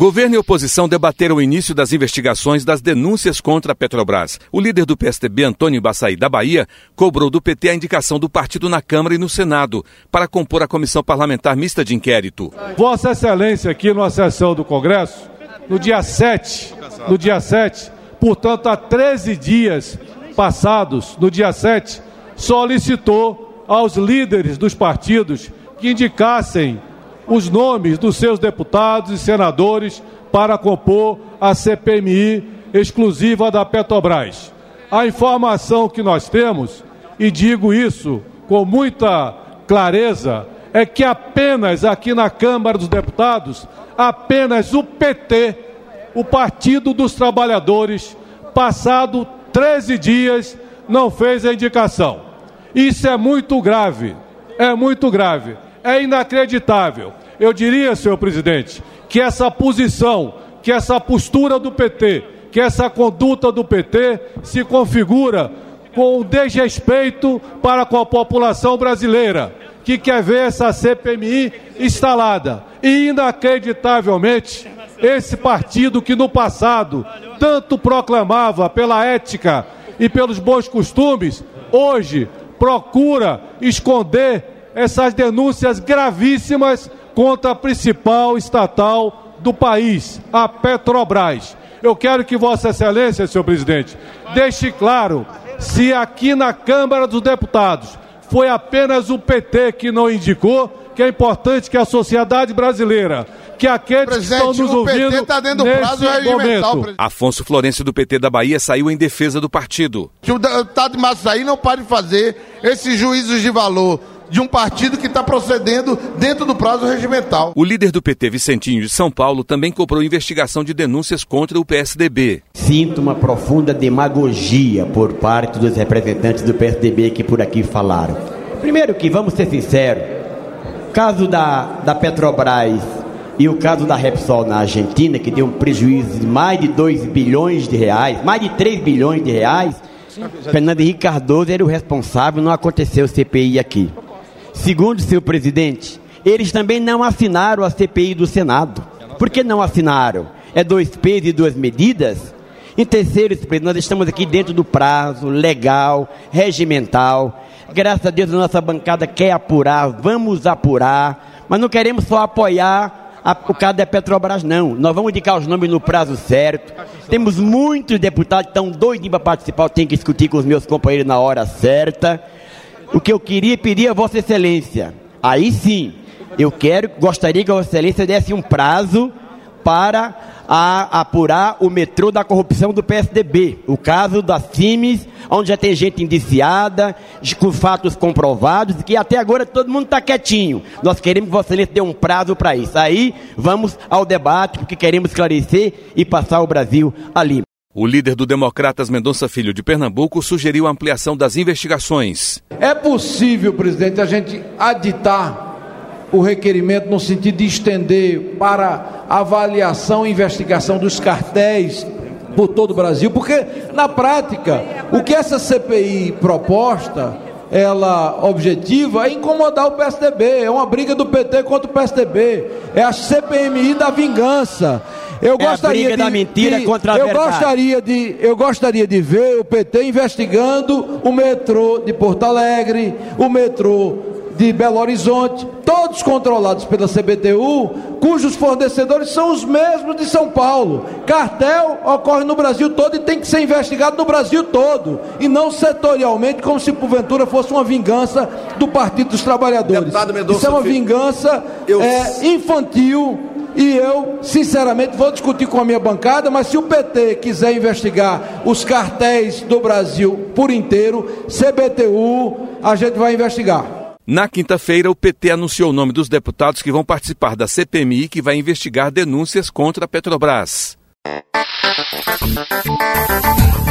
Governo e oposição debateram o início das investigações das denúncias contra a Petrobras. O líder do PSDB, Antônio Baçaí da Bahia, cobrou do PT a indicação do partido na Câmara e no Senado para compor a comissão parlamentar mista de inquérito. Vossa Excelência, aqui numa sessão do Congresso, no dia 7, no dia 7, portanto, há 13 dias passados, no dia 7, solicitou aos líderes dos partidos que indicassem os nomes dos seus deputados e senadores para compor a CPMI exclusiva da Petrobras. A informação que nós temos, e digo isso com muita clareza, é que apenas aqui na Câmara dos Deputados, apenas o PT, o Partido dos Trabalhadores, passado 13 dias, não fez a indicação. Isso é muito grave, é muito grave, é inacreditável. Eu diria, senhor presidente, que essa posição, que essa postura do PT, que essa conduta do PT se configura com desrespeito para com a população brasileira, que quer ver essa CPMI instalada. E, inacreditavelmente, esse partido que no passado tanto proclamava pela ética e pelos bons costumes, hoje procura esconder essas denúncias gravíssimas contra a principal estatal do país, a Petrobras. Eu quero que Vossa Excelência, senhor presidente, deixe claro se aqui na Câmara dos Deputados foi apenas o PT que não indicou, que é importante que a sociedade brasileira que aqueles Presidente, que estão nos ouvindo PT tá dentro do prazo momento. Afonso Florencio do PT da Bahia saiu em defesa do partido. Que o deputado de Massaí não pode fazer esses juízos de valor de um partido que está procedendo dentro do prazo regimental. O líder do PT, Vicentinho de São Paulo, também cobrou investigação de denúncias contra o PSDB. Sinto uma profunda demagogia por parte dos representantes do PSDB que por aqui falaram. Primeiro que, vamos ser sinceros, caso da, da Petrobras e o caso da Repsol na Argentina, que deu um prejuízo de mais de 2 bilhões de reais, mais de 3 bilhões de reais, Fernando Henrique Cardoso era o responsável, não aconteceu CPI aqui. Segundo seu presidente, eles também não assinaram a CPI do Senado. Por que não assinaram? É dois pesos e duas medidas? Em terceiro, nós estamos aqui dentro do prazo legal, regimental. Graças a Deus a nossa bancada quer apurar, vamos apurar, mas não queremos só apoiar a, o caso da Petrobras, não. Nós vamos indicar os nomes no prazo certo. Temos muitos deputados que estão doidinhos para participar, tenho que discutir com os meus companheiros na hora certa. O que eu queria pedir a Vossa Excelência, aí sim, eu quero, gostaria que a Vossa Excelência desse um prazo para a, apurar o metrô da corrupção do PSDB. O caso da CIMES, onde já tem gente indiciada, com fatos comprovados, que até agora todo mundo está quietinho. Nós queremos que Vossa Excelência dê um prazo para isso. Aí vamos ao debate, porque queremos esclarecer e passar o Brasil ali. O líder do Democratas Mendonça Filho de Pernambuco sugeriu a ampliação das investigações. É possível, presidente, a gente aditar o requerimento no sentido de estender para avaliação e investigação dos cartéis por todo o Brasil, porque na prática, o que essa CPI proposta, ela objetiva é incomodar o PSDB, é uma briga do PT contra o PSDB, é a CPMI da vingança. Eu é gostaria de, da mentira de, contra a eu verdade. Gostaria de, eu gostaria de ver o PT investigando o metrô de Porto Alegre, o metrô de Belo Horizonte, todos controlados pela CBTU, cujos fornecedores são os mesmos de São Paulo. Cartel ocorre no Brasil todo e tem que ser investigado no Brasil todo, e não setorialmente, como se porventura fosse uma vingança do Partido dos Trabalhadores. Isso é uma vingança eu... é, infantil e eu, sinceramente, vou discutir com a minha bancada, mas se o PT quiser investigar os cartéis do Brasil por inteiro, CBTU, a gente vai investigar. Na quinta-feira, o PT anunciou o nome dos deputados que vão participar da CPMI que vai investigar denúncias contra a Petrobras.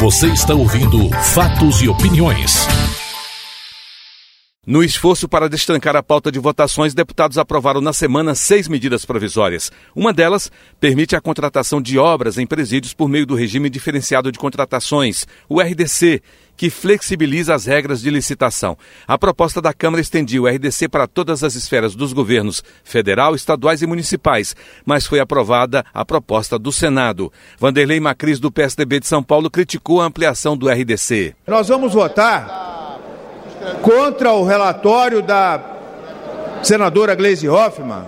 Você está ouvindo Fatos e Opiniões. No esforço para destrancar a pauta de votações, deputados aprovaram na semana seis medidas provisórias. Uma delas permite a contratação de obras em presídios por meio do regime diferenciado de contratações, o RDC, que flexibiliza as regras de licitação. A proposta da Câmara estendia o RDC para todas as esferas dos governos federal, estaduais e municipais, mas foi aprovada a proposta do Senado. Vanderlei Macris, do PSDB de São Paulo, criticou a ampliação do RDC. Nós vamos votar contra o relatório da senadora Gleisi Hoffmann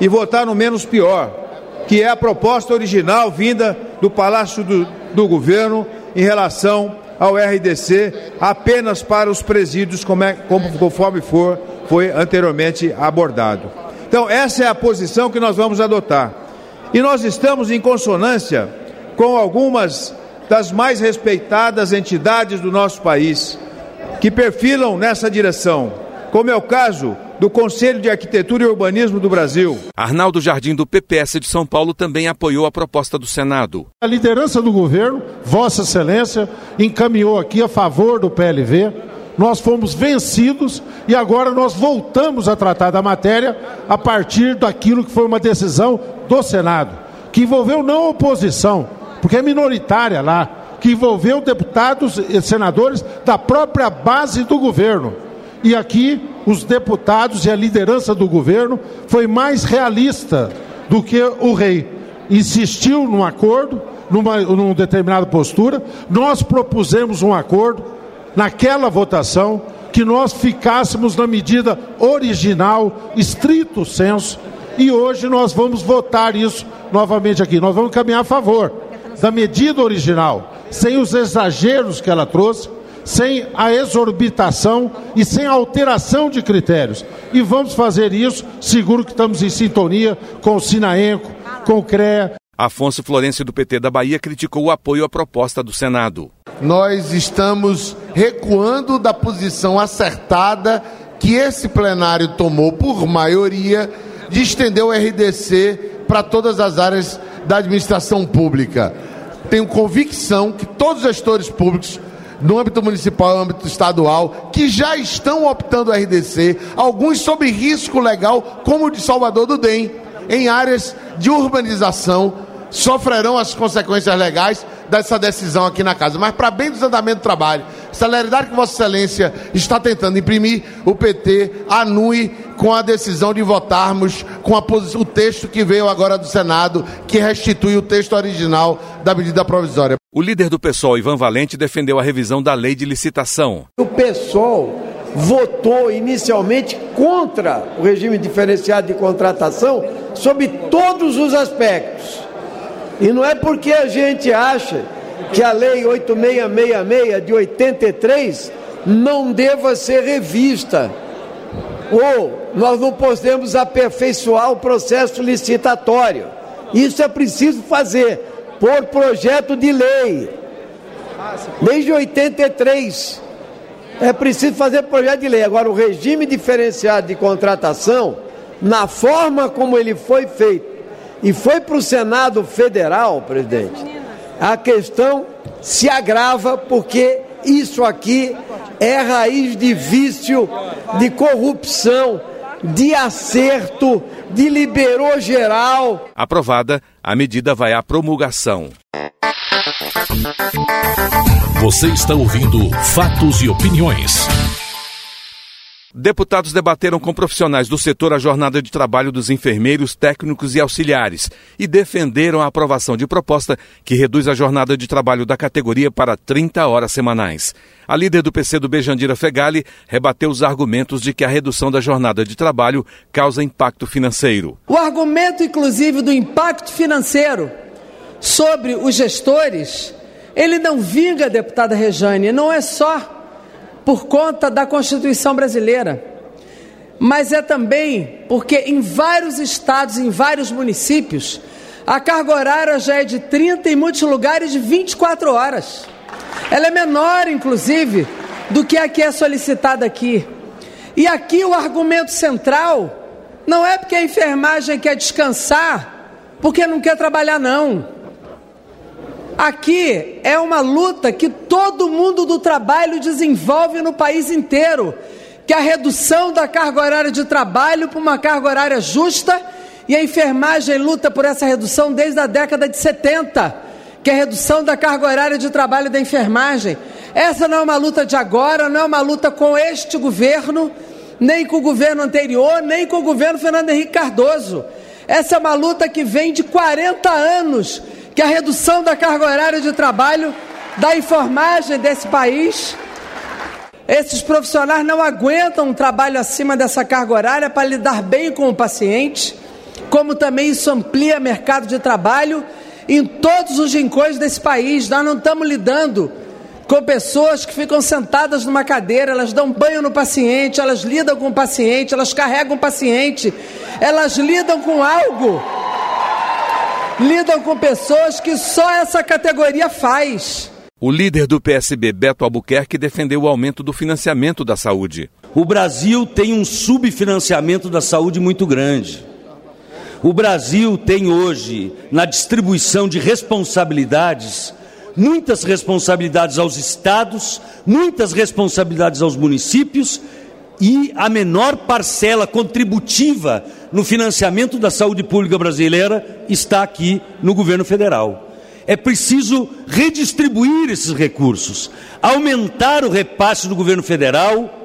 e votar no menos pior, que é a proposta original vinda do Palácio do, do Governo em relação ao RDC apenas para os presídios, como é, como, conforme for, foi anteriormente abordado. Então, essa é a posição que nós vamos adotar. E nós estamos em consonância com algumas das mais respeitadas entidades do nosso país que perfilam nessa direção, como é o caso do Conselho de Arquitetura e Urbanismo do Brasil. Arnaldo Jardim, do PPS de São Paulo, também apoiou a proposta do Senado. A liderança do governo, Vossa Excelência, encaminhou aqui a favor do PLV. Nós fomos vencidos e agora nós voltamos a tratar da matéria a partir daquilo que foi uma decisão do Senado, que envolveu não a oposição, porque é minoritária lá, que envolveu deputados e senadores da própria base do governo. E aqui os deputados e a liderança do governo foi mais realista do que o rei. Insistiu num acordo, numa, numa determinada postura. Nós propusemos um acordo naquela votação que nós ficássemos na medida original, estrito senso, e hoje nós vamos votar isso novamente aqui. Nós vamos caminhar a favor da medida original sem os exageros que ela trouxe, sem a exorbitação e sem a alteração de critérios. E vamos fazer isso, seguro que estamos em sintonia com o Sinaenco, com o CREA. Afonso Florencio, do PT da Bahia, criticou o apoio à proposta do Senado. Nós estamos recuando da posição acertada que esse plenário tomou por maioria de estender o RDC para todas as áreas da administração pública tenho convicção que todos os gestores públicos, no âmbito municipal e no âmbito estadual, que já estão optando o RDC, alguns sob risco legal, como o de Salvador do DEM, em áreas de urbanização, sofrerão as consequências legais dessa decisão aqui na casa. Mas para bem do andamento do trabalho, celeridade que Vossa Excelência está tentando imprimir, o PT anue com a decisão de votarmos com a, o texto que veio agora do Senado, que restitui o texto original da medida provisória. O líder do PSOL, Ivan Valente, defendeu a revisão da lei de licitação. O PSOL votou inicialmente contra o regime diferenciado de contratação sob todos os aspectos. E não é porque a gente acha que a lei 8666 de 83 não deva ser revista. Ou nós não podemos aperfeiçoar o processo licitatório. Isso é preciso fazer por projeto de lei. Desde 83 é preciso fazer projeto de lei. Agora, o regime diferenciado de contratação, na forma como ele foi feito, e foi para o Senado Federal, presidente, a questão se agrava porque isso aqui é raiz de vício, de corrupção, de acerto, de liberou geral. Aprovada, a medida vai à promulgação. Você está ouvindo Fatos e Opiniões. Deputados debateram com profissionais do setor a jornada de trabalho dos enfermeiros, técnicos e auxiliares e defenderam a aprovação de proposta que reduz a jornada de trabalho da categoria para 30 horas semanais. A líder do PC do Bejandira Fegali rebateu os argumentos de que a redução da jornada de trabalho causa impacto financeiro. O argumento, inclusive, do impacto financeiro sobre os gestores, ele não vinga, deputada Rejane, não é só por conta da Constituição brasileira, mas é também porque em vários estados, em vários municípios, a carga horária já é de 30 em muitos lugares de 24 horas. Ela é menor, inclusive, do que a que é solicitada aqui. E aqui o argumento central não é porque a enfermagem quer descansar, porque não quer trabalhar, não. Aqui é uma luta que todo mundo do trabalho desenvolve no país inteiro, que é a redução da carga horária de trabalho para uma carga horária justa, e a enfermagem luta por essa redução desde a década de 70, que é a redução da carga horária de trabalho da enfermagem. Essa não é uma luta de agora, não é uma luta com este governo, nem com o governo anterior, nem com o governo Fernando Henrique Cardoso. Essa é uma luta que vem de 40 anos, que a redução da carga horária de trabalho da enfermagem desse país. Esses profissionais não aguentam um trabalho acima dessa carga horária para lidar bem com o paciente, como também isso amplia mercado de trabalho em todos os rincões desse país. Nós não estamos lidando com pessoas que ficam sentadas numa cadeira, elas dão banho no paciente, elas lidam com o paciente, elas carregam o paciente, elas lidam com algo, lidam com pessoas que só essa categoria faz. O líder do PSB, Beto Albuquerque, defendeu o aumento do financiamento da saúde. O Brasil tem um subfinanciamento da saúde muito grande. O Brasil tem hoje, na distribuição de responsabilidades, muitas responsabilidades aos estados, muitas responsabilidades aos municípios e a menor parcela contributiva no financiamento da saúde pública brasileira está aqui no governo federal. É preciso redistribuir esses recursos, aumentar o repasse do governo federal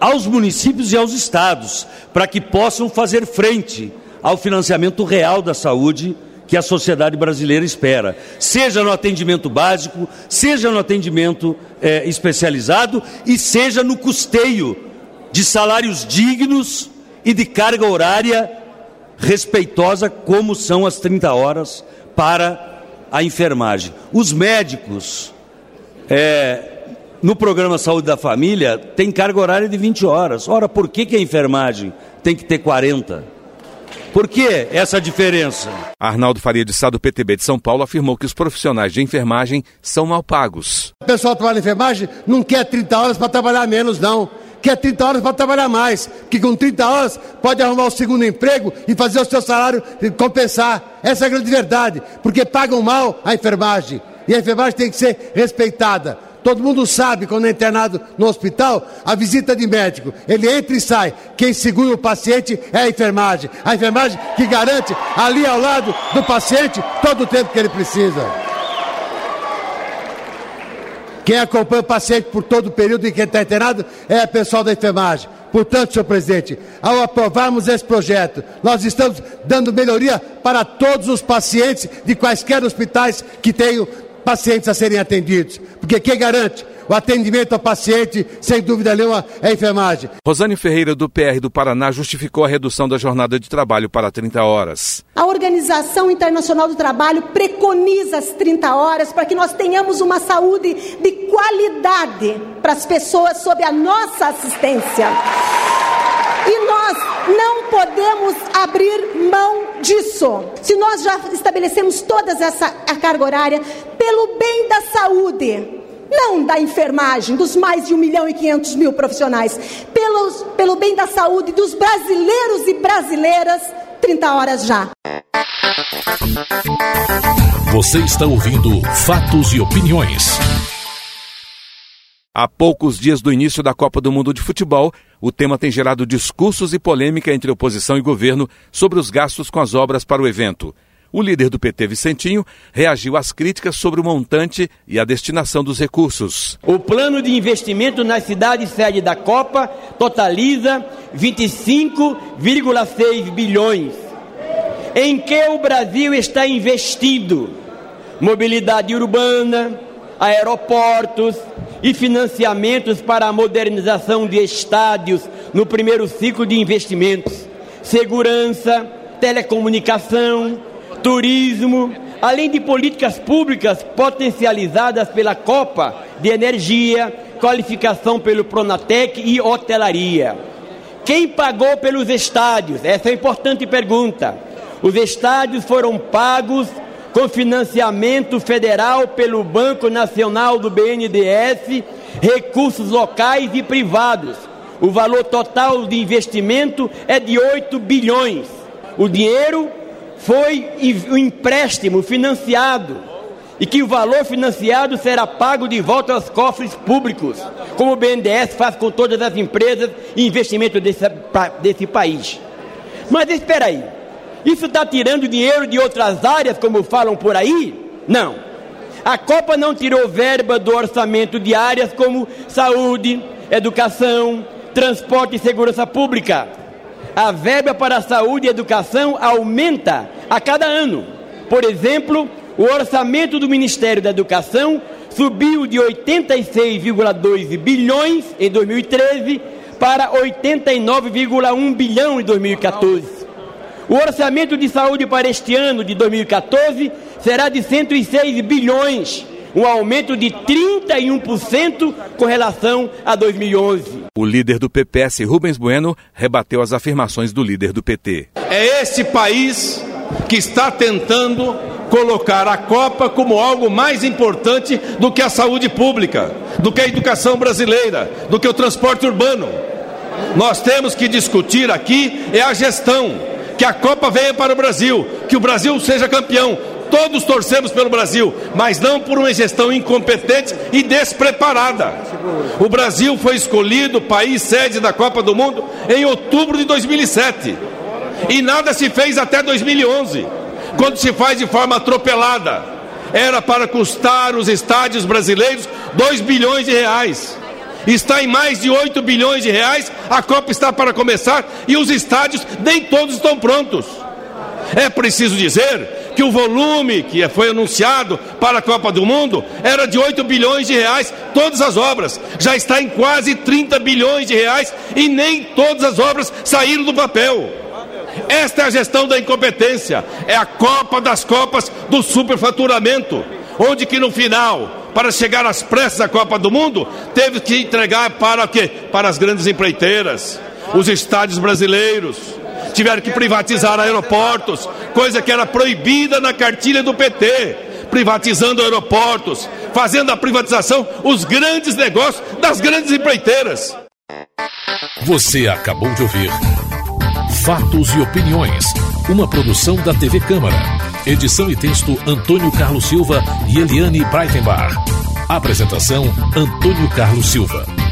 aos municípios e aos estados, para que possam fazer frente ao financiamento real da saúde que a sociedade brasileira espera, seja no atendimento básico, seja no atendimento é, especializado e seja no custeio de salários dignos e de carga horária respeitosa, como são as 30 horas para a enfermagem. Os médicos, é, no programa Saúde da Família, tem carga horária de 20 horas. Ora, por que, que a enfermagem tem que ter 40? Por que essa diferença? Arnaldo Faria de Sá, do PTB de São Paulo, afirmou que os profissionais de enfermagem são mal pagos. O pessoal que trabalha em enfermagem não quer 30 horas para trabalhar menos, não. Quer 30 horas para trabalhar mais. Que com 30 horas pode arrumar o segundo emprego e fazer o seu salário compensar. Essa é a grande verdade. Porque pagam mal a enfermagem. E a enfermagem tem que ser respeitada. Todo mundo sabe, quando é internado no hospital, a visita de médico, ele entra e sai. Quem segura o paciente é a enfermagem. A enfermagem que garante ali ao lado do paciente todo o tempo que ele precisa. Quem acompanha o paciente por todo o período em que está internado é o pessoal da enfermagem. Portanto, senhor presidente, ao aprovarmos esse projeto, nós estamos dando melhoria para todos os pacientes de quaisquer hospitais que tenham pacientes a serem atendidos. Porque quem garante o atendimento ao paciente, sem dúvida nenhuma, é a enfermagem. Rosane Ferreira, do PR do Paraná, justificou a redução da jornada de trabalho para 30 horas. A Organização Internacional do Trabalho preconiza as 30 horas para que nós tenhamos uma saúde de qualidade para as pessoas sob a nossa assistência. E nós não podemos abrir mão disso. Se nós já estabelecemos toda essa carga horária pelo bem da saúde, não da enfermagem, dos mais de 1 milhão e 500 mil profissionais, pelos, pelo bem da saúde dos brasileiros e brasileiras, 30 horas já. Você está ouvindo Fatos e Opiniões. Há poucos dias do início da Copa do Mundo de Futebol, o tema tem gerado discursos e polêmica entre oposição e governo sobre os gastos com as obras para o evento. O líder do PT, Vicentinho, reagiu às críticas sobre o montante e a destinação dos recursos. O plano de investimento na cidade sede da Copa totaliza 25,6 bilhões. Em que o Brasil está investindo? Mobilidade urbana, aeroportos, e financiamentos para a modernização de estádios no primeiro ciclo de investimentos, segurança, telecomunicação, turismo, além de políticas públicas potencializadas pela Copa de Energia, qualificação pelo Pronatec e hotelaria. Quem pagou pelos estádios? Essa é uma importante pergunta. Os estádios foram pagos com financiamento federal pelo Banco Nacional do BNDES, recursos locais e privados. O valor total de investimento é de 8 bilhões. O dinheiro foi o empréstimo financiado e que o valor financiado será pago de volta aos cofres públicos, como o BNDES faz com todas as empresas e investimentos desse, desse país. Mas espera aí, isso está tirando dinheiro de outras áreas, como falam por aí? Não. A Copa não tirou verba do orçamento de áreas como saúde, educação, transporte e segurança pública. A verba para saúde e educação aumenta a cada ano. Por exemplo, o orçamento do Ministério da Educação subiu de 86,2 bilhões em 2013 para 89,1 bilhão em 2014. O orçamento de saúde para este ano de 2014 será de 106 bilhões, um aumento de 31% com relação a 2011. O líder do PPS, Rubens Bueno, rebateu as afirmações do líder do PT. É esse país que está tentando colocar a Copa como algo mais importante do que a saúde pública, do que a educação brasileira, do que o transporte urbano. Nós temos que discutir aqui é a gestão, que a Copa venha para o Brasil, que o Brasil seja campeão. Todos torcemos pelo Brasil, mas não por uma gestão incompetente e despreparada. O Brasil foi escolhido país sede da Copa do Mundo em outubro de 2007 e nada se fez até 2011 quando se faz de forma atropelada. Era para custar os estádios brasileiros 2 bilhões de reais. Está em mais de 8 bilhões de reais, a Copa está para começar e os estádios nem todos estão prontos. É preciso dizer que o volume que foi anunciado para a Copa do Mundo era de 8 bilhões de reais, todas as obras. Já está em quase 30 bilhões de reais e nem todas as obras saíram do papel. Esta é a gestão da incompetência, é a Copa das Copas do superfaturamento, onde que no final, para chegar às pressas da Copa do Mundo, teve que entregar para o quê? Para as grandes empreiteiras, os estádios brasileiros, tiveram que privatizar aeroportos, coisa que era proibida na cartilha do PT, privatizando aeroportos, fazendo a privatização os grandes negócios das grandes empreiteiras. Você acabou de ouvir Fatos e Opiniões. Uma produção da TV Câmara. Edição e texto Antônio Carlos Silva e Eliane Breitenbach. Apresentação Antônio Carlos Silva.